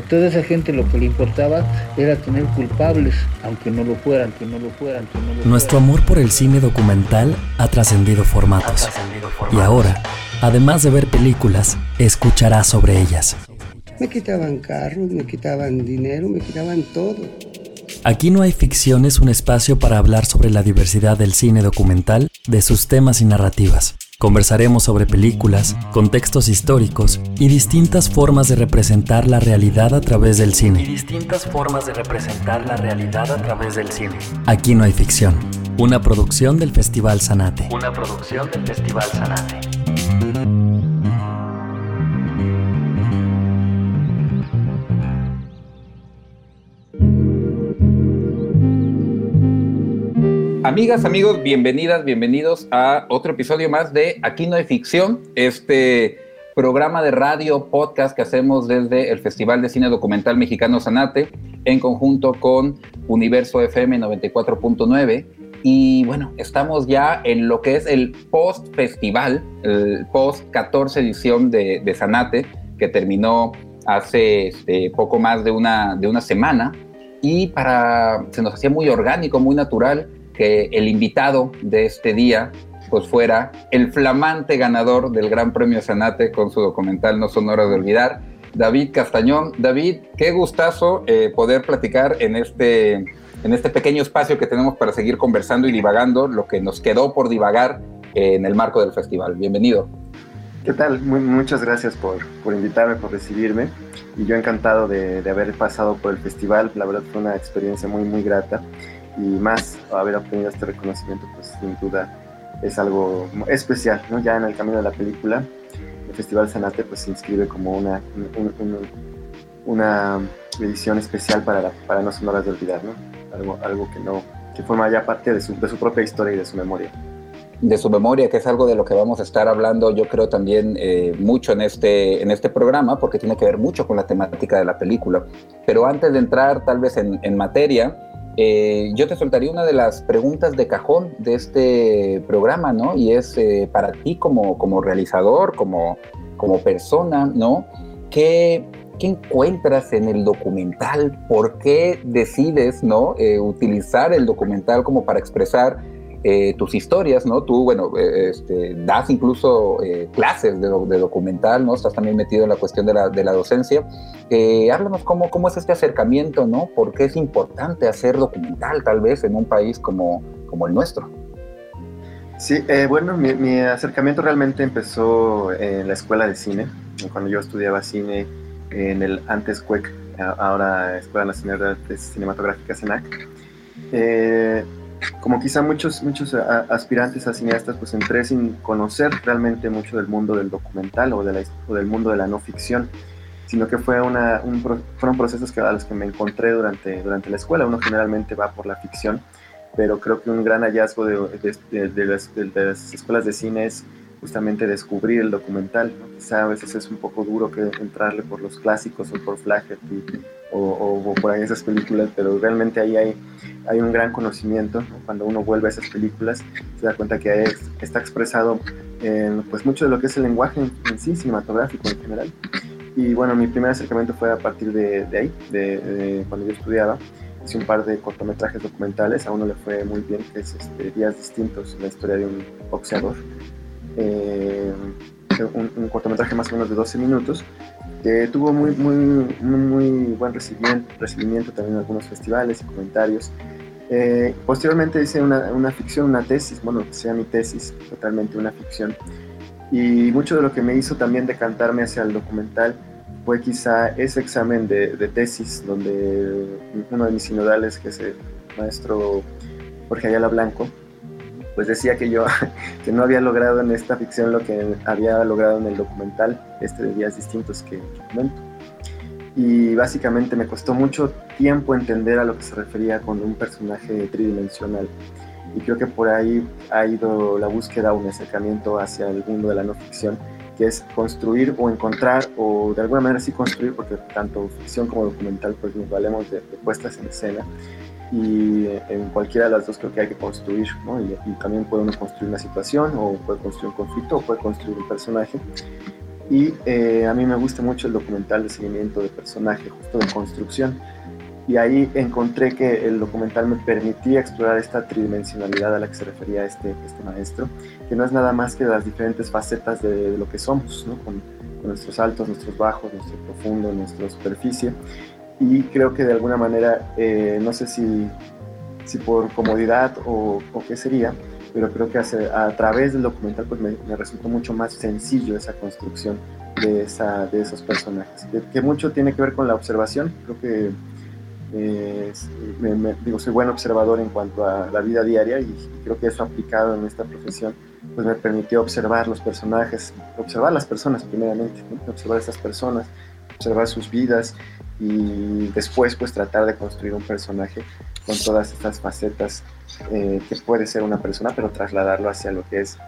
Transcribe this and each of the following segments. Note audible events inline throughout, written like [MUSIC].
A toda esa gente lo que le importaba era tener culpables, aunque no lo fueran, que no lo fueran, que no lo Nuestro amor por el cine documental ha trascendido formatos. Y ahora, además de ver películas, escucharás sobre ellas. Me quitaban carros, me quitaban dinero, me quitaban todo. Aquí no hay ficción es un espacio para hablar sobre la diversidad del cine documental, de sus temas y narrativas. Conversaremos sobre películas, contextos históricos y distintas formas de representar la realidad a través del cine. Y distintas formas de representar la realidad a través del cine. Aquí no hay ficción. Una producción del Festival Sanate. Una producción del Festival Sanate. Amigas, amigos, bienvenidas, bienvenidos a otro episodio más de Aquí no hay ficción, este programa de radio podcast que hacemos desde el Festival de Cine Documental Mexicano Sanate en conjunto con Universo FM 94.9 y bueno, estamos ya en lo que es el post festival, el post 14 edición de, de Sanate que terminó hace este, poco más de una, de una semana. Y para se nos hacía muy orgánico, muy natural que el invitado de este día pues fuera el flamante ganador del Gran Premio Sanate con su documental No son horas de olvidar, David Castañón. David, qué gustazo eh, poder platicar en este, en este pequeño espacio que tenemos para seguir conversando y divagando lo que nos quedó por divagar eh, en el marco del festival. Bienvenido. ¿Qué tal? Muchas gracias por, por, invitarme, por recibirme. Y yo encantado de, de haber pasado por el festival. La verdad fue una experiencia muy, muy grata y más haber obtenido este reconocimiento, pues sin duda es algo especial, ¿no? Ya en el camino de la película, el Festival Sanate pues se inscribe como una, una, edición especial para, para No Son de Olvidar, ¿no? Algo, algo que no, que forma ya parte de su, de su propia historia y de su memoria de su memoria, que es algo de lo que vamos a estar hablando, yo creo también eh, mucho en este, en este programa, porque tiene que ver mucho con la temática de la película. Pero antes de entrar tal vez en, en materia, eh, yo te soltaría una de las preguntas de cajón de este programa, ¿no? Y es eh, para ti como, como realizador, como, como persona, ¿no? ¿Qué, ¿Qué encuentras en el documental? ¿Por qué decides, ¿no? Eh, utilizar el documental como para expresar eh, tus historias, ¿no? Tú, bueno, eh, este, das incluso eh, clases de, documental, ¿no? Estás también metido en la cuestión de la, docencia. háblanos cómo, cómo es este acercamiento, ¿no? ¿Por qué es importante hacer documental, tal vez, en un país como, como el nuestro? Sí, bueno, mi, mi, acercamiento realmente empezó en la escuela de cine, cuando yo estudiaba cine en el antes CUEC, ahora Escuela Nacional de Artes Cinematográficas. Eh, como quizá muchos, muchos aspirantes a cineastas, pues entré sin conocer realmente mucho del mundo del documental o, de del mundo de la no ficción, sino que fue un, fueron procesos que, a los que me encontré durante, durante la escuela. Uno generalmente va por la ficción, pero creo que un gran hallazgo de, de, de las, las, escuelas de cine es justamente descubrir el documental. ¿no? Quizá a veces es un poco duro que entrarle por los clásicos o por Flaherty o, o, por ahí esas películas, pero realmente ahí hay, hay un gran conocimiento. ¿no? Cuando uno vuelve a esas películas, se da cuenta que está expresado en, pues mucho de lo que es el lenguaje en, sí, cinematográfico en general. Y bueno, mi primer acercamiento fue a partir de, de ahí, de, de, cuando yo estudiaba. Hice un par de cortometrajes documentales, a uno le fue muy bien, que es este, Días Distintos, la historia de un boxeador eh, un, un, cortometraje más o menos de 12 minutos, que tuvo muy, muy, muy, muy buen recibimiento, recibimiento también en algunos festivales y comentarios. Eh, posteriormente hice una, una, ficción, una tesis, bueno, que sea mi tesis, totalmente una ficción. Y mucho de lo que me hizo también decantarme hacia el documental fue quizá ese examen de, de tesis, donde uno de mis sinodales, que es el maestro Jorge Ayala Blanco, pues decía que yo [LAUGHS] que no había logrado en esta ficción lo que había logrado en el documental, este de días distintos que, comento. Y básicamente me costó mucho tiempo entender a lo que se refería con un personaje tridimensional. Y creo que por ahí ha ido la búsqueda, un acercamiento hacia el mundo de la no ficción, que es construir o encontrar, o de alguna manera sí construir, porque tanto ficción como documental pues nos valemos de, de puestas en escena, y en cualquiera de las dos creo que hay que construir, ¿no? y, y, también puede uno construir una situación, o puede construir un conflicto, o puede construir un personaje. Y eh, a mí me gusta mucho el documental de seguimiento de personaje, justo de construcción. Y ahí encontré que el documental me permitía explorar esta tridimensionalidad a la que se refería este, este maestro, que no es nada más que las diferentes facetas de, lo que somos, ¿no? con, nuestros altos, nuestros bajos, nuestro profundo, nuestra superficie. Y creo que de alguna manera, eh, no sé si, si por comodidad o, qué sería, pero creo que a través del documental pues me, resultó mucho más sencillo esa construcción de, esa, de esos personajes, que, mucho tiene que ver con la observación, creo que eh, me, digo, soy buen observador en cuanto a la vida diaria y creo que eso aplicado en esta profesión pues me permitió observar los personajes, observar las personas primeramente, observar a estas personas, observar sus vidas y después pues tratar de construir un personaje con todas estas facetas eh, que puede ser una persona, pero trasladarlo hacia lo que es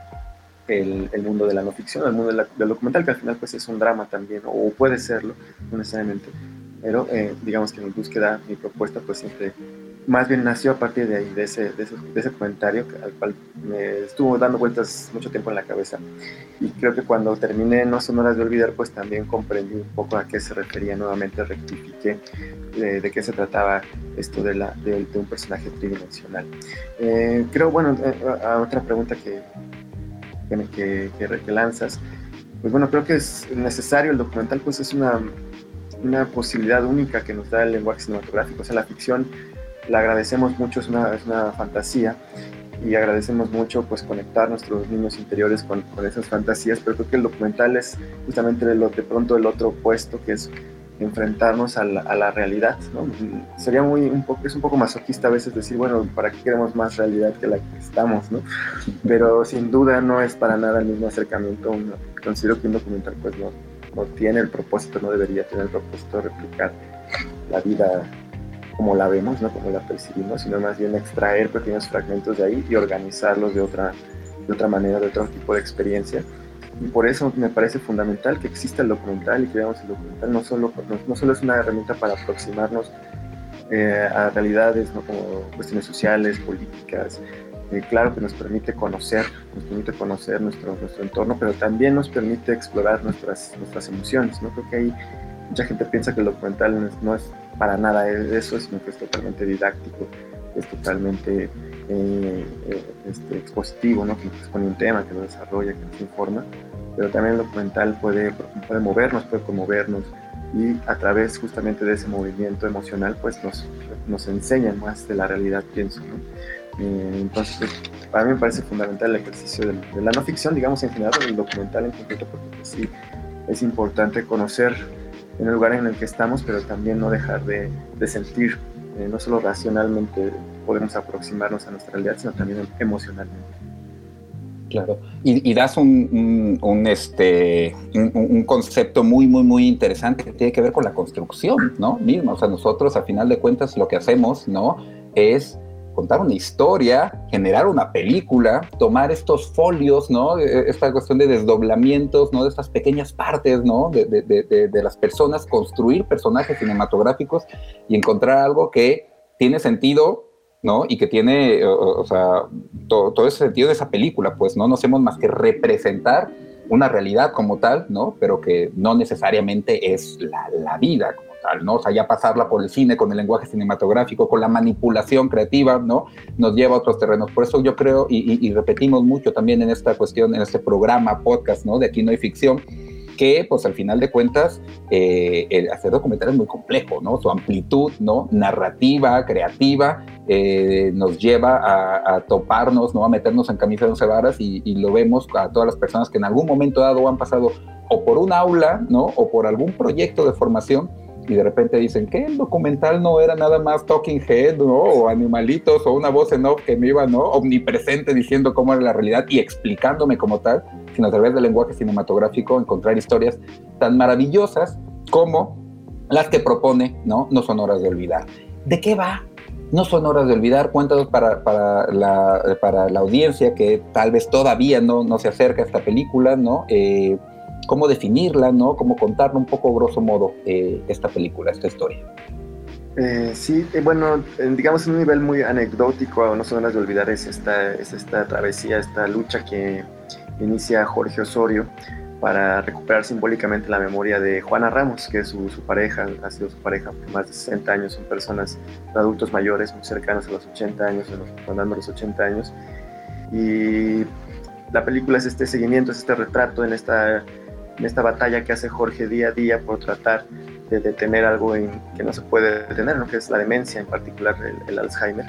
el, el mundo de la no ficción, el mundo del documental, que al final pues es un drama también, o puede serlo, no necesariamente. Pero eh, digamos que mi búsqueda, mi propuesta pues siempre más bien nació a partir de ahí, de ese, de ese, comentario al cual me estuvo dando vueltas mucho tiempo en la cabeza. Y creo que cuando terminé No son horas de olvidar, pues también comprendí un poco a qué se refería nuevamente, rectifiqué de, qué se trataba esto de, la, de, un personaje tridimensional. Eh, creo, bueno, eh, a, otra pregunta que, que, que, que lanzas, pues bueno, creo que es necesario, el documental pues es una, una posibilidad única que nos da el lenguaje cinematográfico, o sea, la ficción la agradecemos mucho, es una, es una fantasía y agradecemos mucho pues conectar nuestros niños interiores con, con, esas fantasías, pero creo que el documental es justamente de, lo, de pronto el otro opuesto, que es enfrentarnos a la, a la realidad. Sería muy, un poco, es un poco masoquista a veces decir, bueno, ¿para qué queremos más realidad que la que estamos, no? Pero sin duda no es para nada el mismo acercamiento, considero que un documental pues no, no tiene el propósito, no debería tener el propósito de replicar la vida como la vemos, no como la percibimos, sino más bien extraer pequeños fragmentos de ahí y organizarlos de otra, de otra manera, de otro tipo de experiencia. Y por eso me parece fundamental que exista el documental y que veamos el documental. No solo, no, solo es una herramienta para aproximarnos eh, a realidades ¿no? como cuestiones sociales, políticas, eh, claro que nos permite conocer, nos permite conocer nuestro, nuestro entorno, pero también nos permite explorar nuestras, nuestras emociones. ¿no? Creo que hay mucha gente piensa que el documental no es, para nada eso, sino que es totalmente didáctico, es totalmente eh, eh, este, expositivo, ¿no? que nos expone un tema, que lo desarrolla, que nos informa, pero también el documental puede, puede movernos, puede conmovernos y a través justamente de ese movimiento emocional pues nos, nos enseña más de la realidad, pienso. Eh, entonces, pues, para mí me parece fundamental el ejercicio de, la no ficción, digamos en general, el documental en concreto, porque pues, sí es importante conocer en el lugar en el que estamos, pero también no dejar de, sentir, eh, no solo racionalmente podemos aproximarnos a nuestra realidad, sino también emocionalmente. Claro, y, das un, un, este, un, concepto muy, muy, muy interesante que tiene que ver con la construcción, ¿no? Mismo, o sea, nosotros a final de cuentas lo que hacemos, ¿no? Es contar una historia, generar una película, tomar estos folios, ¿no? E, esta cuestión de desdoblamientos, ¿no? De estas pequeñas partes, ¿no? De, de, de, de las personas, construir personajes cinematográficos y encontrar algo que tiene sentido, ¿no? Y que tiene, o, sea, todo, todo, ese sentido de esa película, pues, ¿no? No hacemos más que representar una realidad como tal, ¿no? Pero que no necesariamente es la, la vida ¿no? O sea, ya pasarla por el cine, con el lenguaje cinematográfico, con la manipulación creativa, ¿no? Nos lleva a otros terrenos. Por eso yo creo, y, repetimos mucho también en esta cuestión, en este programa, podcast, ¿no? De aquí no hay ficción, que pues al final de cuentas eh, el hacer documental es muy complejo, ¿no? Su amplitud, ¿no? Narrativa, creativa, eh, nos lleva a, toparnos, ¿no? A meternos en camisas de once varas y, lo vemos a todas las personas que en algún momento dado han pasado o por un aula, ¿no? O por algún proyecto de formación y de repente dicen que el documental no era nada más talking head, ¿no? O animalitos, o una voz en off que me iba, ¿no? Omnipresente diciendo cómo era la realidad y explicándome como tal, sino a través del lenguaje cinematográfico encontrar historias tan maravillosas como las que propone, ¿no? No son horas de olvidar. ¿De qué va? No son horas de olvidar, cuéntanos para, para, la, para la audiencia que tal vez todavía no, no se acerca a esta película, ¿no? Eh, cómo definirla, ¿no? Cómo contarla un poco grosso modo eh, esta película, esta historia. Eh, sí, eh, bueno, digamos en un nivel muy anecdótico, no son ganas de olvidar, es esta, es esta travesía, esta lucha que inicia Jorge Osorio para recuperar simbólicamente la memoria de Juana Ramos, que es su, pareja, ha sido su pareja por más de 60 años, son personas, adultos mayores, muy cercanos a los 80 años, rondando los 80 años. Y la película es este seguimiento, es este retrato en esta, en esta batalla que hace Jorge día a día por tratar de detener algo que no se puede detener, ¿no? que es la demencia, en particular el, Alzheimer.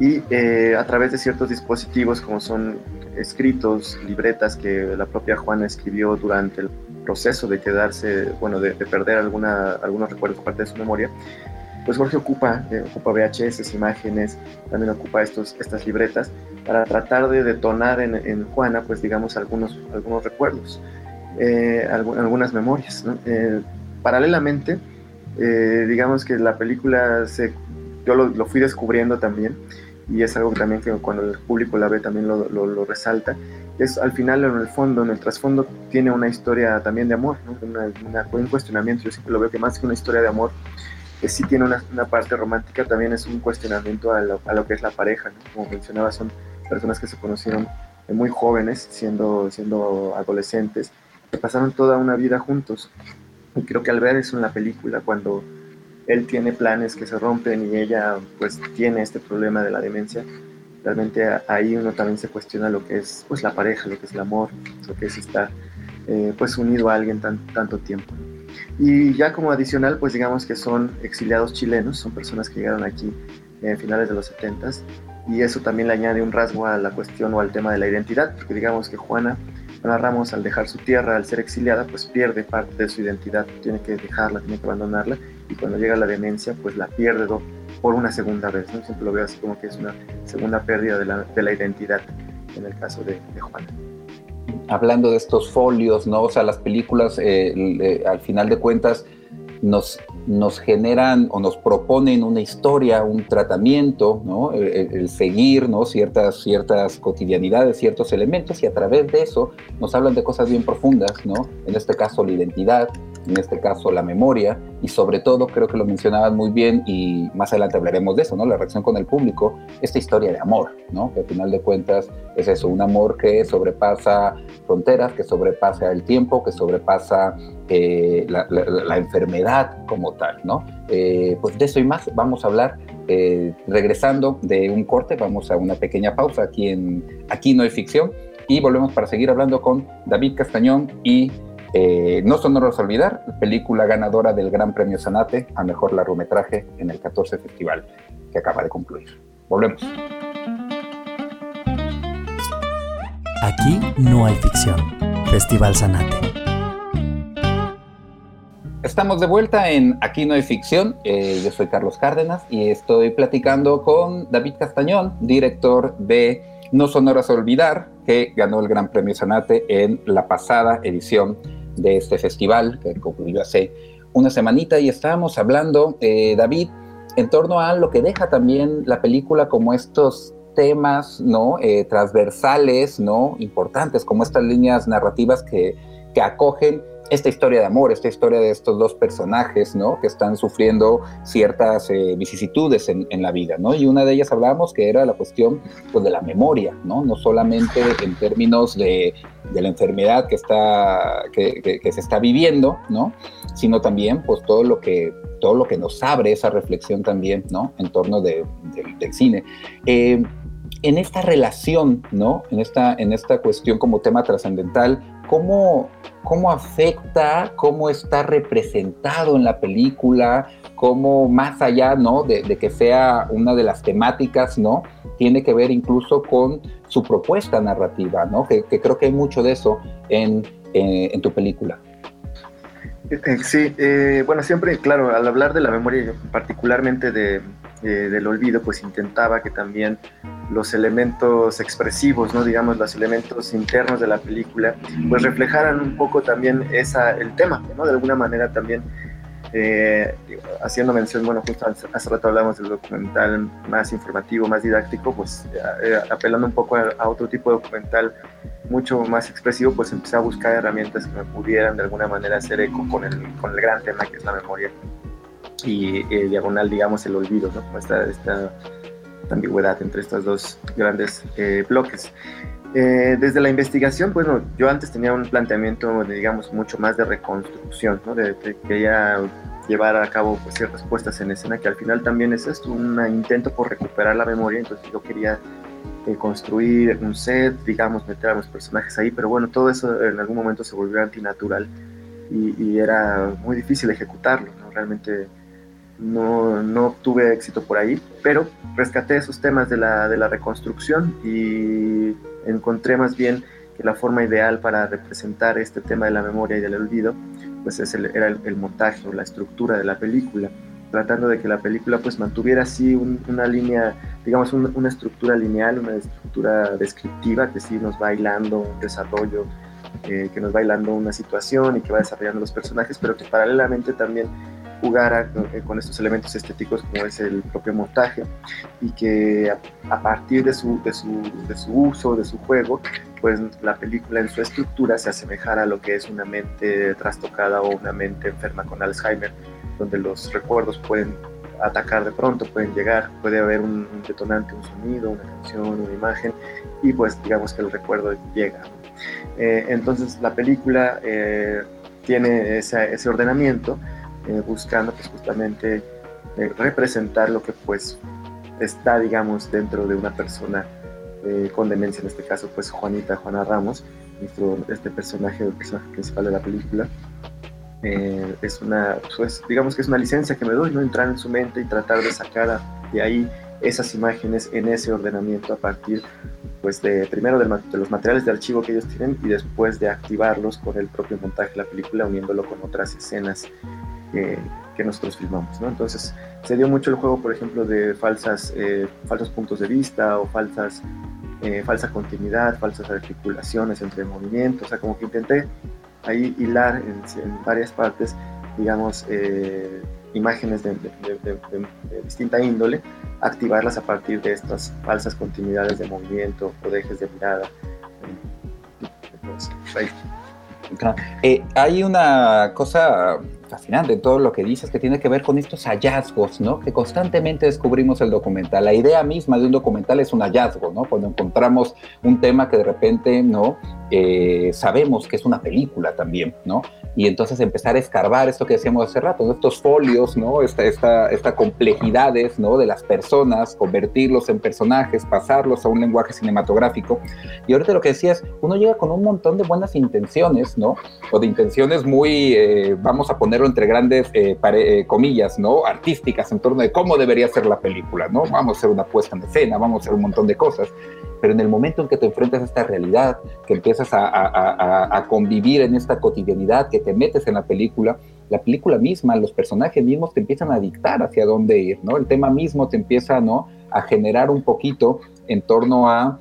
Y eh, a través de ciertos dispositivos como son escritos, libretas que la propia Juana escribió durante el proceso de quedarse, bueno, de, perder alguna, algunos recuerdos, parte de su memoria, pues Jorge ocupa, eh, ocupa VHS, imágenes, también ocupa estos, estas libretas para tratar de detonar en, Juana, pues digamos, algunos, algunos recuerdos, eh, algunas memorias. Eh, paralelamente, digamos que la película, se, yo lo, lo fui descubriendo también, y es algo también que cuando el público la ve también lo, lo, resalta, es al final en el fondo, en el trasfondo tiene una historia también de amor, ¿no? una, un cuestionamiento, yo siempre lo veo que más que una historia de amor, que sí tiene una, una parte romántica, también es un cuestionamiento a lo, a lo que es la pareja, como mencionaba, son personas que se conocieron muy jóvenes, siendo, siendo adolescentes, que pasaron toda una vida juntos. Y creo que al ver eso en la película, cuando él tiene planes que se rompen y ella pues tiene este problema de la demencia, realmente ahí uno también se cuestiona lo que es pues la pareja, lo que es el amor, lo que es estar eh, pues unido a alguien tan, tanto tiempo. Y ya como adicional pues digamos que son exiliados chilenos, son personas que llegaron aquí en finales de los 70 y eso también le añade un rasgo a la cuestión o al tema de la identidad, porque digamos que Juana Ana Ramos al dejar su tierra, al ser exiliada, pues pierde parte de su identidad, tiene que dejarla, tiene que abandonarla y cuando llega la demencia, pues la pierde por una segunda vez, ¿no? Siempre lo veo así como que es una segunda pérdida de la, de la identidad en el caso de, de Juana hablando de estos folios, ¿no? O sea, las películas, eh, al final de cuentas, nos, nos generan o nos proponen una historia, un tratamiento, ¿no? el, seguir ¿no? ciertas, ciertas cotidianidades, ciertos elementos y a través de eso nos hablan de cosas bien profundas, ¿no? en este caso la identidad, en este caso la memoria, y sobre todo, creo que lo mencionabas muy bien, y más adelante hablaremos de eso, ¿no? La reacción con el público, esta historia de amor, ¿no? Que al final de cuentas es eso, un amor que sobrepasa fronteras, que sobrepasa el tiempo, que sobrepasa eh, la, enfermedad como tal, ¿no? Eh, pues de eso y más vamos a hablar eh, regresando de un corte, vamos a una pequeña pausa aquí en Aquí no hay ficción y volvemos para seguir hablando con David Castañón y eh, no son horas olvidar, película ganadora del Gran Premio Sanate a mejor largometraje en el 14 Festival que acaba de concluir. Volvemos. Aquí no hay ficción. Festival Sanate. Estamos de vuelta en Aquí no hay ficción. Eh, yo soy Carlos Cárdenas y estoy platicando con David Castañón, director de No son horas olvidar, que ganó el Gran Premio Sanate en la pasada edición de este festival que concluyó hace una semanita y estábamos hablando, eh, David, en torno a lo que deja también la película como estos temas, ¿no? Eh, transversales, ¿no? Importantes, como estas líneas narrativas que, que acogen esta historia de amor, esta historia de estos dos personajes, ¿no? Que están sufriendo ciertas eh, vicisitudes en, la vida, ¿no? Y una de ellas hablábamos que era la cuestión pues, de la memoria, ¿no? No solamente en términos de, la enfermedad que, está, que, se está viviendo, ¿no? Sino también, pues, todo lo que todo lo que nos abre esa reflexión también, ¿no? En torno del cine. Eh, en esta relación, ¿no? En esta, en esta cuestión como tema trascendental, ¿cómo, cómo afecta, cómo está representado en la película, cómo más allá, ¿no? De, que sea una de las temáticas, ¿no? Tiene que ver incluso con su propuesta narrativa, ¿no? Que, creo que hay mucho de eso en, eh, tu película. Eh, sí, eh, bueno, siempre, claro, al hablar de la memoria, particularmente de, del olvido, pues intentaba que también los elementos expresivos, ¿no? digamos, los elementos internos de la película, pues reflejaran un poco también esa, el tema, ¿no? de alguna manera también eh, haciendo mención, bueno, justo hace rato hablamos del documental más informativo, más didáctico, pues eh, apelando un poco a, otro tipo de documental mucho más expresivo, pues empecé a buscar herramientas que me pudieran de alguna manera hacer eco con el, con el gran tema que es la memoria y eh, diagonal, digamos, el olvido, ¿no? Esta, esta ambigüedad entre estos dos grandes eh, bloques. Eh, desde la investigación, bueno, yo antes tenía un planteamiento, digamos, mucho más de reconstrucción, ¿no? De, que quería llevar a cabo pues, ciertas puestas en escena, que al final también es esto, un intento por recuperar la memoria, entonces yo quería eh, construir un set, digamos, meter a los personajes ahí, pero bueno, todo eso en algún momento se volvió antinatural y, y era muy difícil ejecutarlo, ¿no? Realmente no, no obtuve éxito por ahí, pero rescaté esos temas de la, de la reconstrucción y encontré más bien que la forma ideal para representar este tema de la memoria y del olvido, pues es el, era el, montaje o la estructura de la película, tratando de que la película pues mantuviera así una línea, digamos una estructura lineal, una estructura descriptiva que sí nos va bailando un desarrollo, eh, que nos va bailando una situación y que va desarrollando los personajes, pero que paralelamente también jugara eh, con, estos elementos estéticos como es el propio montaje y que a, partir de su, de, su, de su, uso, de su juego, pues la película en su estructura se asemejara a lo que es una mente trastocada o una mente enferma con Alzheimer, donde los recuerdos pueden atacar de pronto, pueden llegar, puede haber un, detonante, un sonido, una canción, una imagen, y pues digamos que el recuerdo llega. Eh, entonces la película eh, tiene ese ordenamiento eh, buscando pues justamente eh, representar lo que pues está digamos dentro de una persona eh, con demencia en este caso pues Juanita Juana Ramos nuestro, este personaje el personaje principal de la película. Es una pues digamos que es una licencia que me doy no entrar en su mente y tratar de sacar de ahí esas imágenes en ese ordenamiento a partir pues de primero de, de, los materiales de archivo que ellos tienen y después de activarlos con el propio montaje de la película uniéndolo con otras escenas que, nosotros filmamos. ¿no? Entonces se dio mucho el juego, por ejemplo, de falsas, eh, falsos puntos de vista o falsas, eh, falsa continuidad, falsas articulaciones entre movimientos, o sea, como que intenté ahí hilar en, varias partes, digamos, eh, imágenes de, distinta índole, activarlas a partir de estas falsas continuidades de movimiento o de ejes de mirada. Entonces, ahí. hay una cosa fascinante todo lo que dices que tiene que ver con estos hallazgos, ¿no? Que constantemente descubrimos el documental. La idea misma de un documental es un hallazgo, ¿no? Cuando encontramos un tema que de repente, ¿no? Eh, sabemos que es una película también, ¿no? Y entonces empezar a escarbar esto que decíamos hace rato, estos folios, ¿no? Esta, esta, esta complejidades, ¿no? De las personas, convertirlos en personajes, pasarlos a un lenguaje cinematográfico. Y ahorita lo que decías, uno llega con un montón de buenas intenciones, ¿no? O de intenciones muy, eh, vamos a ponerlo entre grandes eh, comillas, ¿no? Artísticas en torno de cómo debería ser la película, ¿no? Vamos a hacer una puesta en escena, vamos a hacer un montón de cosas pero en el momento en que te enfrentas a esta realidad, que empiezas a, convivir en esta cotidianidad, que te metes en la película, la película misma, los personajes mismos te empiezan a dictar hacia dónde ir, ¿no? El tema mismo te empieza, ¿no? A generar un poquito en torno a,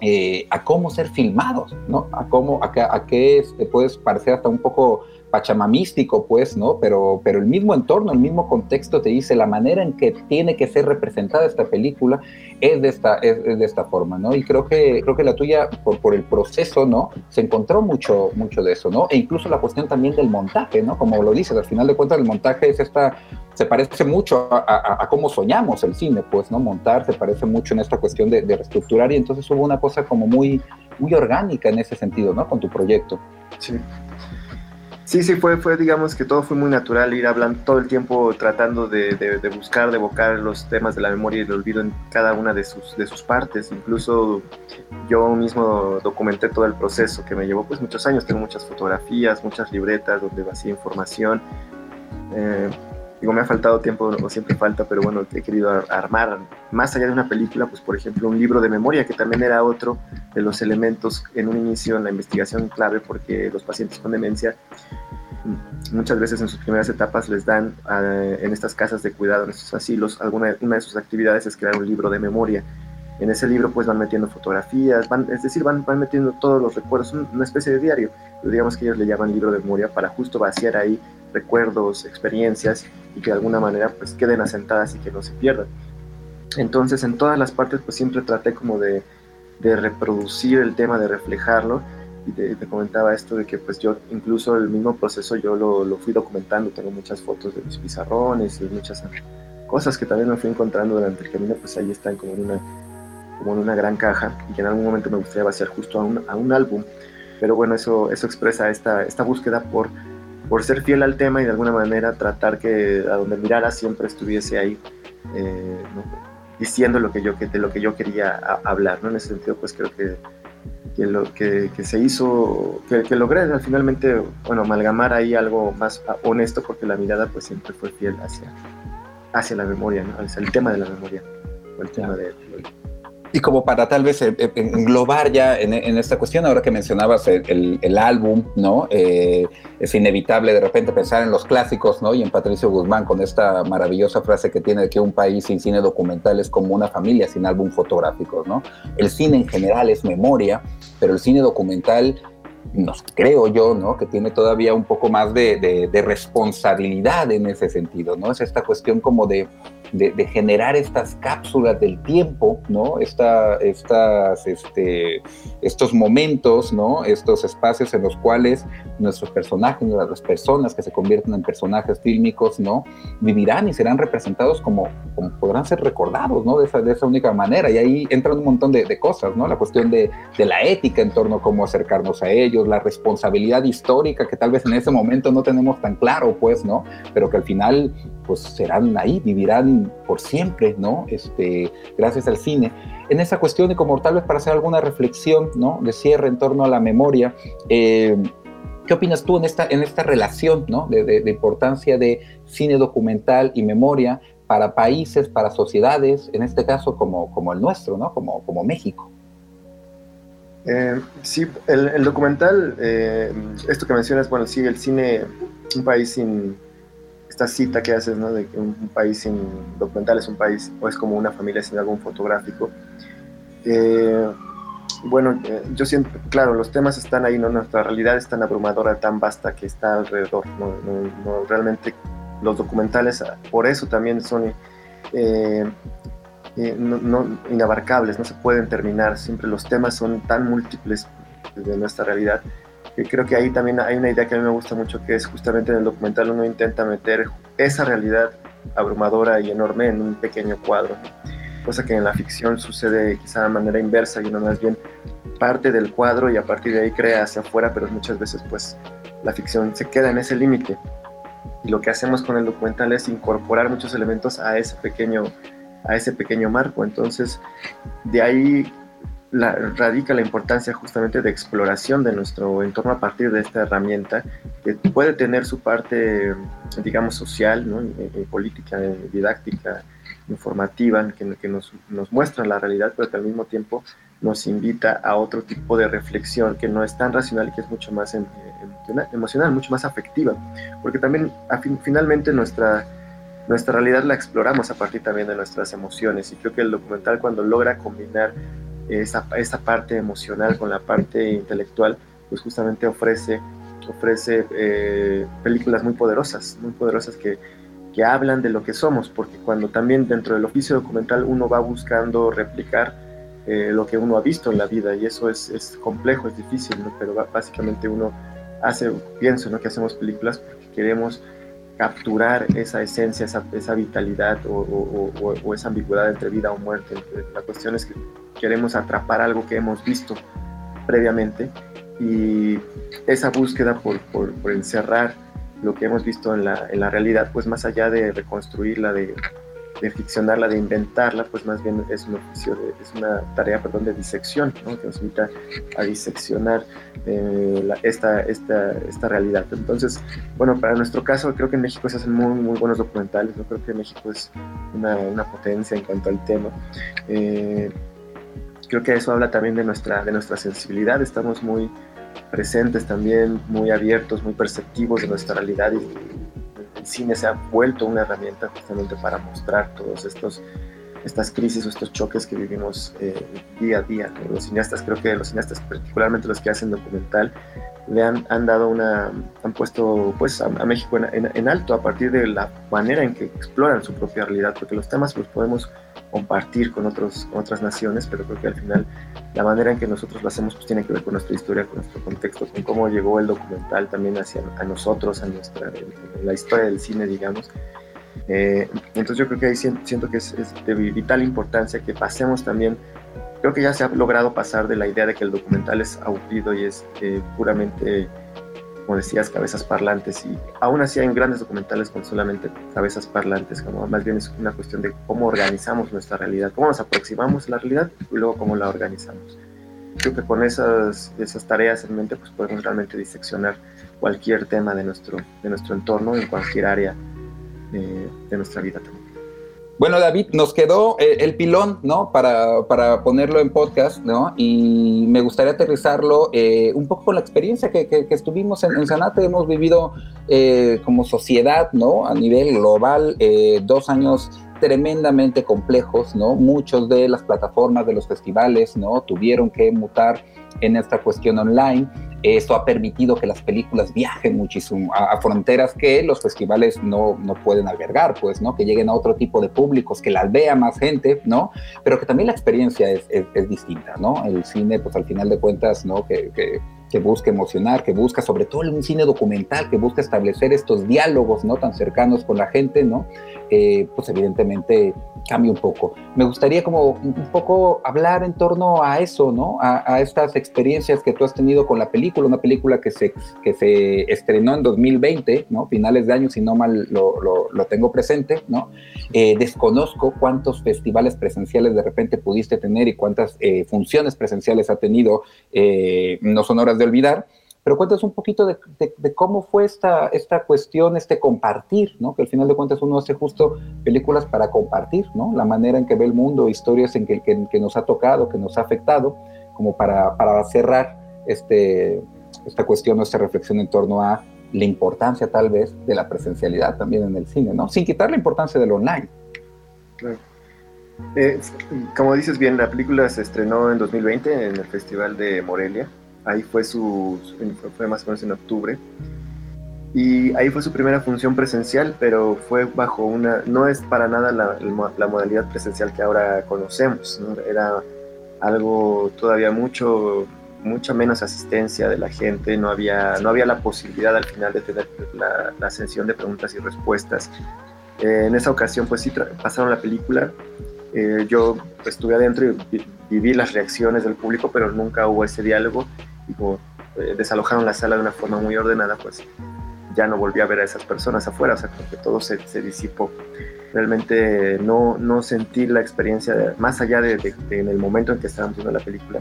eh, a cómo ser filmados, ¿no? A cómo, a, a qué puedes parecer hasta un poco pachamamístico, pues, ¿no? Pero, pero el mismo entorno, el mismo contexto te dice la manera en que tiene que ser representada esta película es de esta, es, de esta forma, ¿no? Y creo que, creo que la tuya, por, por el proceso, ¿no? Se encontró mucho, mucho de eso, ¿no? E incluso la cuestión también del montaje, ¿no? Como lo dices, al final de cuentas el montaje es esta, se parece mucho a, a, cómo soñamos el cine, pues, ¿no? Montar se parece mucho en esta cuestión de, de reestructurar y entonces hubo una cosa como muy, muy orgánica en ese sentido, ¿no? Con tu proyecto. Sí. Sí, sí, fue, fue, digamos que todo fue muy natural, ir hablando todo el tiempo tratando de, de, buscar, de evocar los temas de la memoria y el olvido en cada una de sus, de sus partes. Incluso yo mismo documenté todo el proceso que me llevó pues muchos años, tengo muchas fotografías, muchas libretas donde vacía información. Eh, digo, me ha faltado tiempo, o siempre falta, pero bueno, he querido armar, más allá de una película, pues por ejemplo un libro de memoria, que también era otro de los elementos en un inicio en la investigación clave, porque los pacientes con demencia mm, muchas veces en sus primeras etapas les dan eh, en estas casas de cuidado, en estos asilos, alguna una de sus actividades es crear un libro de memoria. En ese libro pues van metiendo fotografías, van, es decir, van, van metiendo todos los recuerdos, una especie de diario, digamos que ellos le llaman libro de memoria para justo vaciar ahí recuerdos, experiencias y que de alguna manera pues queden asentadas y que no se pierdan. Entonces en todas las partes pues siempre traté como de, de reproducir el tema, de reflejarlo y te, comentaba esto de que pues yo incluso el mismo proceso yo lo, lo, fui documentando, tengo muchas fotos de mis pizarrones y muchas cosas que también me fui encontrando durante el camino, pues ahí están como en una como en una gran caja y que en algún momento me gustaría vaciar justo a un, a un álbum. Pero bueno, eso, eso expresa esta, esta búsqueda por, por ser fiel al tema y de alguna manera tratar que a donde mirara siempre estuviese ahí. Eh, diciendo lo que yo, de lo que yo quería hablar, ¿no? En ese sentido, pues creo que, que, lo, que, que se hizo, que, que, logré finalmente, bueno, amalgamar ahí algo más honesto porque la mirada pues siempre fue fiel hacia, hacia la memoria, ¿no? Hacia el tema de la memoria, el tema de, y como para tal vez eh, eh, englobar ya en, esta cuestión, ahora que mencionabas el, álbum, ¿no? Eh, es inevitable de repente pensar en los clásicos, ¿no? Y en Patricio Guzmán con esta maravillosa frase que tiene de que un país sin cine documental es como una familia sin álbum fotográfico, ¿no? El cine en general es memoria, pero el cine documental nos creo yo, ¿no? Que tiene todavía un poco más de, de, responsabilidad en ese sentido, ¿no? Es esta cuestión como de, de, generar estas cápsulas del tiempo, ¿no? Esta, estas, este, estos momentos, ¿no? Estos espacios en los cuales nuestros personajes, las personas que se convierten en personajes fílmicos, ¿no? Vivirán y serán representados como, como podrán ser recordados, ¿no? De esa, de esa única manera. Y ahí entran un montón de, de cosas, ¿no? La cuestión de, de, la ética en torno a cómo acercarnos a ellos, la responsabilidad histórica que tal vez en ese momento no tenemos tan claro, pues, ¿no? Pero que al final, pues serán ahí, vivirán por siempre, ¿no? Este, gracias al cine. En esa cuestión, y como tal vez para hacer alguna reflexión, ¿no? De cierre en torno a la memoria, eh, ¿qué opinas tú en esta, en esta relación, ¿no? De, importancia de cine documental y memoria para países, para sociedades, en este caso como, como el nuestro, ¿no? Como, como México. Eh, sí, el, documental, eh, esto que mencionas, bueno, sí, el cine, un país sin, esta cita que haces, ¿no? De que un, país sin documental es un país, o es como una familia sin algún fotográfico. Eh, bueno, eh, yo siento, claro, los temas están ahí, ¿no? Nuestra realidad es tan abrumadora, tan vasta que está alrededor, ¿no? realmente los documentales, ah, por eso también son eh, no, inabarcables, no se pueden terminar, siempre los temas son tan múltiples de nuestra realidad creo que ahí también hay una idea que a mí me gusta mucho, que es justamente en el documental uno intenta meter esa realidad abrumadora y enorme en un pequeño cuadro, cosa que en la ficción sucede quizá de manera inversa y uno más bien parte del cuadro y a partir de ahí crea hacia afuera, pero muchas veces pues la ficción se queda en ese límite. Y lo que hacemos con el documental es incorporar muchos elementos a ese pequeño, a ese pequeño marco. Entonces, de ahí radica la importancia justamente de exploración de nuestro entorno a partir de esta herramienta que puede tener su parte, digamos, social, política, didáctica, informativa, que, que nos, nos, muestra la realidad, pero que al mismo tiempo nos invita a otro tipo de reflexión que no es tan racional y que es mucho más emocional, mucho más afectiva, porque también finalmente nuestra, nuestra realidad la exploramos a partir también de nuestras emociones. Y creo que el documental cuando logra combinar esa, esa parte emocional con la parte intelectual, pues justamente ofrece, ofrece eh, películas muy poderosas, muy poderosas que, que hablan de lo que somos, porque cuando también dentro del oficio documental uno va buscando replicar eh, lo que uno ha visto en la vida, y eso es, es complejo, es difícil, pero básicamente uno hace, pienso ¿no? que hacemos películas porque queremos capturar esa esencia, esa, vitalidad o, esa ambigüedad entre vida o muerte. La cuestión es que queremos atrapar algo que hemos visto previamente y esa búsqueda por, por, encerrar lo que hemos visto en la, en la, realidad, pues más allá de reconstruirla, de, de, ficcionarla, de inventarla, pues más bien es un oficio, es una tarea, perdón, de disección, ¿no? que nos invita a diseccionar eh, esta, esta, esta realidad. Entonces, bueno, para nuestro caso, creo que en México se hacen muy, muy buenos documentales, yo creo que México es una, una potencia en cuanto al tema. Eh, creo que eso habla también de nuestra, de nuestra sensibilidad, estamos muy presentes también, muy abiertos, muy perceptivos de nuestra realidad y cine se ha vuelto una herramienta justamente para mostrar todos estos estas crisis o estos choques que vivimos eh, día a día. Los cineastas, creo que los cineastas, particularmente los que hacen documental, le han, han dado una, han puesto pues a, México en, en, alto a partir de la manera en que exploran su propia realidad, porque los temas los podemos compartir con, otros, otras naciones, pero creo que al final la manera en que nosotros lo hacemos pues tiene que ver con nuestra historia, con nuestro contexto, con cómo llegó el documental también hacia a nosotros, a nuestra, la historia del cine, digamos. Eh, entonces yo creo que ahí siento, que es, de vital importancia que pasemos también creo que ya se ha logrado pasar de la idea de que el documental es aburrido y es eh, puramente, como decías, cabezas parlantes. Y aún así hay grandes documentales con solamente cabezas parlantes, como más bien es una cuestión de cómo organizamos nuestra realidad, cómo nos aproximamos a la realidad y luego cómo la organizamos. Creo que con esas, esas tareas en mente pues podemos realmente diseccionar cualquier tema de nuestro, de nuestro entorno en cualquier área de, de nuestra vida también. Bueno, David, nos quedó eh, el pilón, ¿no? Para, para, ponerlo en podcast, ¿no? Y me gustaría aterrizarlo eh, un poco la experiencia que, que, estuvimos en, en, Sanate. Hemos vivido eh, como sociedad, ¿no? A nivel global, eh, dos años tremendamente complejos, ¿no? Muchos de las plataformas de los festivales, ¿no? Tuvieron que mutar en esta cuestión online. Esto ha permitido que las películas viajen muchísimo a, fronteras que los festivales no, no pueden albergar, pues, ¿no? Que lleguen a otro tipo de públicos, que las vea más gente, ¿no? Pero que también la experiencia es, es, distinta, ¿no? El cine, pues al final de cuentas, ¿no? Que, que, busca emocionar, que busca, sobre todo un cine documental, que busca establecer estos diálogos, ¿no? Tan cercanos con la gente, ¿no? Eh, pues evidentemente cambia un poco. Me gustaría como un poco hablar en torno a eso, ¿no? A, estas experiencias que tú has tenido con la película, una película que se, que se estrenó en 2020, ¿no? Finales de año, si no mal lo, lo, lo tengo presente, ¿no? Eh, desconozco cuántos festivales presenciales de repente pudiste tener y cuántas eh, funciones presenciales ha tenido, eh, no son horas de olvidar, pero cuéntanos un poquito de, cómo fue esta, esta cuestión, este compartir, ¿no? Que al final de cuentas uno hace justo películas para compartir, ¿no? La manera en que ve el mundo, historias en que, nos ha tocado, que nos ha afectado, como para, cerrar este, esta cuestión, esta reflexión en torno a la importancia tal vez de la presencialidad también en el cine, ¿no? Sin quitar la importancia del online. Claro. Eh, como dices bien, la película se estrenó en 2020 en el Festival de Morelia ahí fue su, fue más o menos en octubre, y ahí fue su primera función presencial, pero fue bajo una, no es para nada la, la modalidad presencial que ahora conocemos, ¿no? era algo todavía mucho, mucha menos asistencia de la gente, no había, no había la posibilidad al final de tener la, la sesión de preguntas y respuestas. Eh, en esa ocasión pues sí pasaron la película, eh, yo estuve adentro y viví las reacciones del público, pero nunca hubo ese diálogo eh, desalojaron la sala de una forma muy ordenada, pues ya no volví a ver a esas personas afuera, o sea, como que todo se, se disipó. Realmente no, no sentí la experiencia, de, más allá de, de, de, en el momento en que estábamos viendo la película,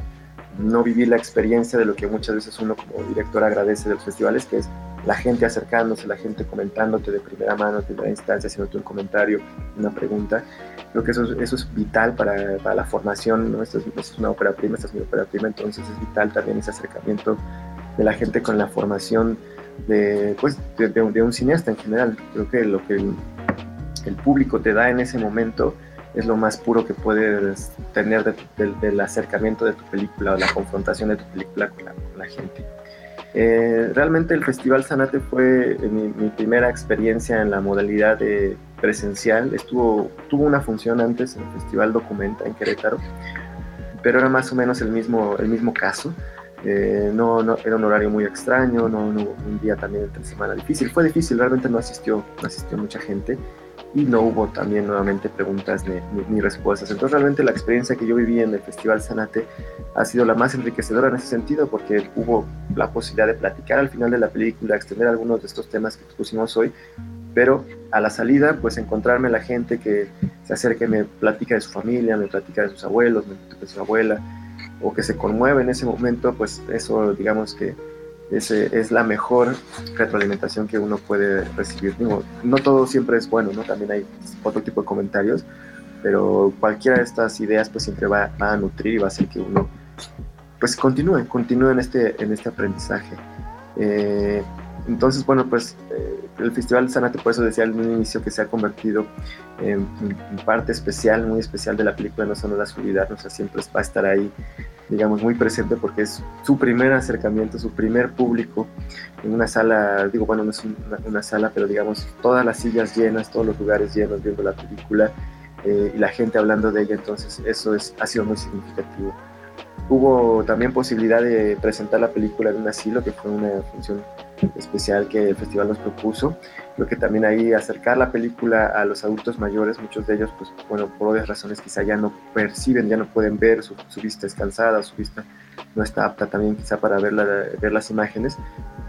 no viví la experiencia de lo que muchas veces uno como director agradece de los festivales, que es la gente acercándose, la gente comentándote de primera mano, de primera instancia, haciéndote un comentario, una pregunta. Creo que eso, eso es vital para, para la formación, ¿no? Esto es, es, una ópera prima, esta es mi ópera prima, entonces es vital también ese acercamiento de la gente con la formación de, pues, de, de, de un cineasta en general. Creo que lo que el, el público te da en ese momento es lo más puro que puedes tener de, del acercamiento de tu película o la confrontación de tu película con la, con la gente. Eh, realmente el Festival Sanate fue mi, mi, primera experiencia en la modalidad de presencial. Estuvo, tuvo una función antes en el Festival Documenta en Querétaro, pero era más o menos el mismo, el mismo caso. Eh, no, no, era un horario muy extraño, no, no, un día también entre semana difícil. Fue difícil, realmente no asistió, no asistió mucha gente y no hubo también nuevamente preguntas ni, ni, ni, respuestas. Entonces realmente la experiencia que yo viví en el Festival Sanate ha sido la más enriquecedora en ese sentido porque hubo la posibilidad de platicar al final de la película, extender algunos de estos temas que pusimos hoy, pero a la salida pues encontrarme la gente que se acerque, me platica de su familia, me platica de sus abuelos, me platica de su abuela, o que se conmueve en ese momento, pues eso digamos que ese es la mejor retroalimentación que uno puede recibir. No todo siempre es bueno, ¿no? También hay otro tipo de comentarios, pero cualquiera de estas ideas pues siempre va, va a nutrir y va a hacer que uno pues continúe, continúe en este, en este aprendizaje. Eh, entonces, bueno, pues eh, el Festival Sanate, por eso decía al inicio que se ha convertido en, parte especial, muy especial de la película No son las olvidarnos, o sea, siempre va a estar ahí, digamos, muy presente porque es su primer acercamiento, su primer público en una sala, digo, bueno, no es una, una sala, pero digamos, todas las sillas llenas, todos los lugares llenos viendo la película eh, y la gente hablando de ella, entonces eso es, ha sido muy significativo. Hubo también posibilidad de presentar la película en un asilo, que fue una función especial que el festival nos propuso. Creo que también ahí acercar la película a los adultos mayores, muchos de ellos, pues bueno, por obvias razones quizá ya no perciben, ya no pueden ver, su, vista es cansada, su vista no está apta también quizá para ver, ver las imágenes,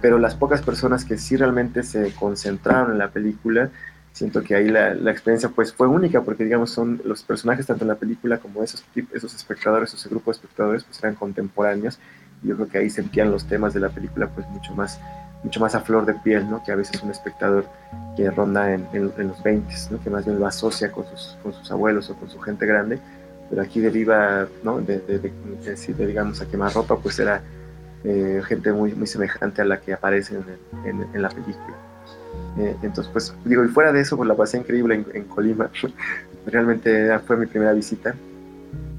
pero las pocas personas que sí realmente se concentraron en la película, siento que ahí la, la, experiencia pues fue única porque digamos son los personajes tanto en la película como esos, esos espectadores, ese grupo de espectadores pues eran contemporáneos y yo creo que ahí sentían los temas de la película pues mucho más mucho más a flor de piel, ¿no? Que a veces un espectador que ronda en, los 20, ¿no? Que más bien lo asocia con sus, con sus abuelos o con su gente grande, pero aquí deriva, ¿no? De, de, de, digamos, a quemar ropa, pues era eh, gente muy, muy semejante a la que aparece en, en la película. Eh, entonces, pues digo, y fuera de eso, pues la pasé increíble en, Colima. [LAUGHS] Realmente fue mi primera visita.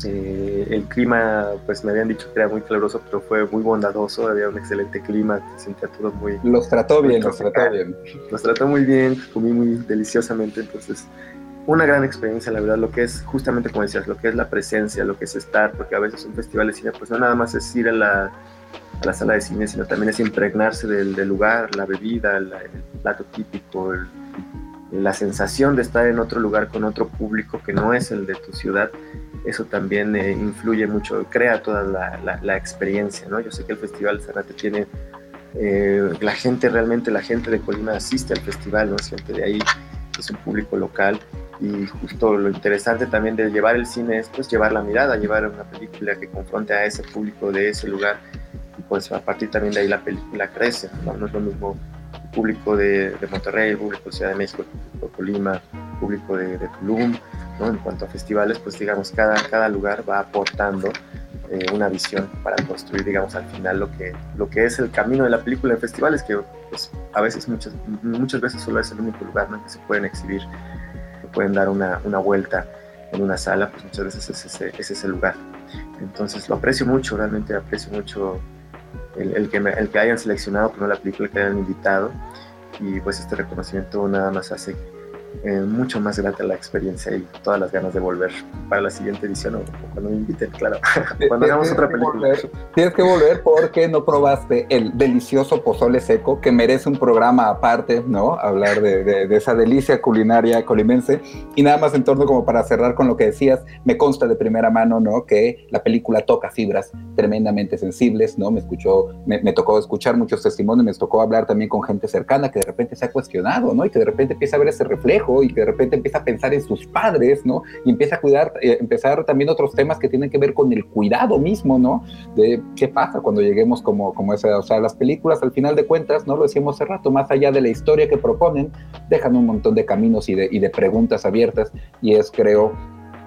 Eh, el clima, pues me habían dicho que era muy caluroso, pero fue muy bondadoso, había un excelente clima, se sentía todo muy... Los trató bien, los trató bien. Los trató muy bien, comí muy deliciosamente, entonces una gran experiencia, la verdad, lo que es justamente como decías, lo que es la presencia, lo que es estar, porque a veces un festival de cine, pues no nada más es ir a la, la sala de cine, sino también es impregnarse del, del lugar, la bebida, el plato típico, la sensación de estar en otro lugar con otro público que no es el de tu ciudad, eso también eh, influye mucho, crea toda la, la, experiencia, ¿no? Yo sé que el Festival Zanate tiene, eh, la gente realmente, la gente de Colima asiste al festival, ¿no? Es gente de ahí, es un público local y justo lo interesante también de llevar el cine es pues llevar la mirada, llevar una película que confronte a ese público de ese lugar pues a partir también de ahí la película crece, no, es lo mismo el público de, Monterrey, el público de Ciudad de México, el público de Colima, el público de, Tulum, ¿no? en cuanto a festivales, pues digamos, cada, cada lugar va aportando eh, una visión para construir, digamos, al final lo que, lo que es el camino de la película en festivales, que pues, a veces, muchas, muchas veces solo es el único lugar ¿no? que se pueden exhibir, que pueden dar una, una vuelta en una sala, pues muchas veces es ese, es ese lugar. Entonces lo aprecio mucho, realmente aprecio mucho el, que, el que hayan seleccionado primero la película, que hayan invitado. Y pues este reconocimiento nada más hace eh, mucho más grata la experiencia y todas las ganas de volver para la siguiente edición o, cuando me inviten, claro. [LAUGHS] cuando hagamos otra película. tienes que volver porque no probaste el delicioso pozole seco que merece un programa aparte, ¿no? Hablar de, de, esa delicia culinaria colimense. Y nada más en torno como para cerrar con lo que decías, me consta de primera mano, ¿no? Que la película toca fibras tremendamente sensibles, ¿no? Me escuchó, me, me tocó escuchar muchos testimonios, me tocó hablar también con gente cercana que de repente se ha cuestionado, ¿no? Y que de repente empieza a ver ese reflejo y que de repente empieza a pensar en sus padres, ¿no? Y empieza a cuidar, eh, empezar también otros temas que tienen que ver con el cuidado mismo, ¿no? De qué pasa cuando lleguemos como, como esa, o sea, las películas al final de cuentas, ¿no? Lo decíamos hace rato, más allá de la historia que proponen, dejan un montón de caminos y de, y de preguntas abiertas y es, creo,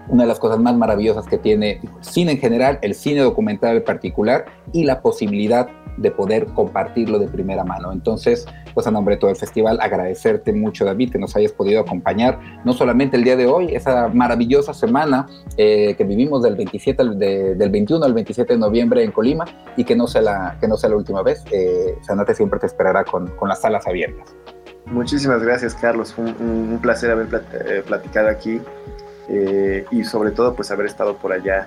una de las cosas más maravillosas que tiene el cine en general, el cine documental en particular y la posibilidad de poder compartirlo de primera mano. Entonces, pues a nombre de todo el festival, agradecerte mucho, David, que nos hayas podido acompañar, no solamente el día de hoy, esa maravillosa semana eh, que vivimos del, 27 del 21 al 27 de noviembre en Colima y que no sea la, que no sea la última vez. Eh, Sanate siempre te esperará con, con las salas abiertas. Muchísimas gracias, Carlos. Fue un, placer haber eh, platicado aquí eh, y sobre todo pues haber estado por allá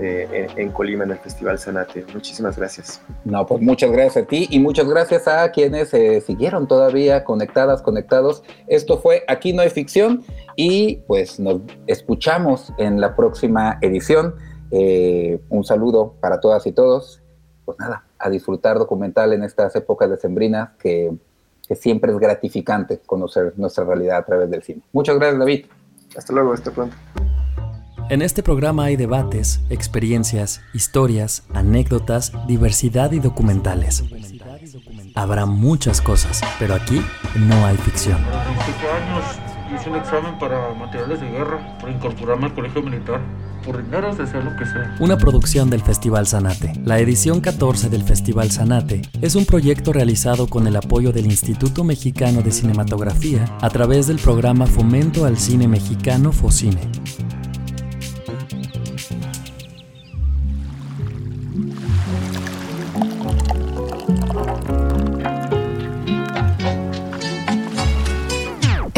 eh, en, Colima en el Festival Sanate. Muchísimas gracias. No, pues muchas gracias a ti y muchas gracias a quienes eh, siguieron todavía conectadas, conectados. Esto fue Aquí no hay ficción y pues nos escuchamos en la próxima edición. Eh, un saludo para todas y todos. Pues nada, a disfrutar documental en estas épocas decembrinas que, que siempre es gratificante conocer nuestra realidad a través del cine. Muchas gracias, David. Hasta luego, hasta pronto. En este programa hay debates, experiencias, historias, anécdotas, diversidad y documentales. Habrá muchas cosas, pero aquí no hay ficción. Años hice un examen para materiales de guerra, por incorporarme al colegio militar. Por dinero se sea lo que sea. Una producción del Festival Sanate. La edición 14 del Festival Sanate es un proyecto realizado con el apoyo del Instituto Mexicano de Cinematografía a través del programa Fomento al Cine Mexicano FOCINE.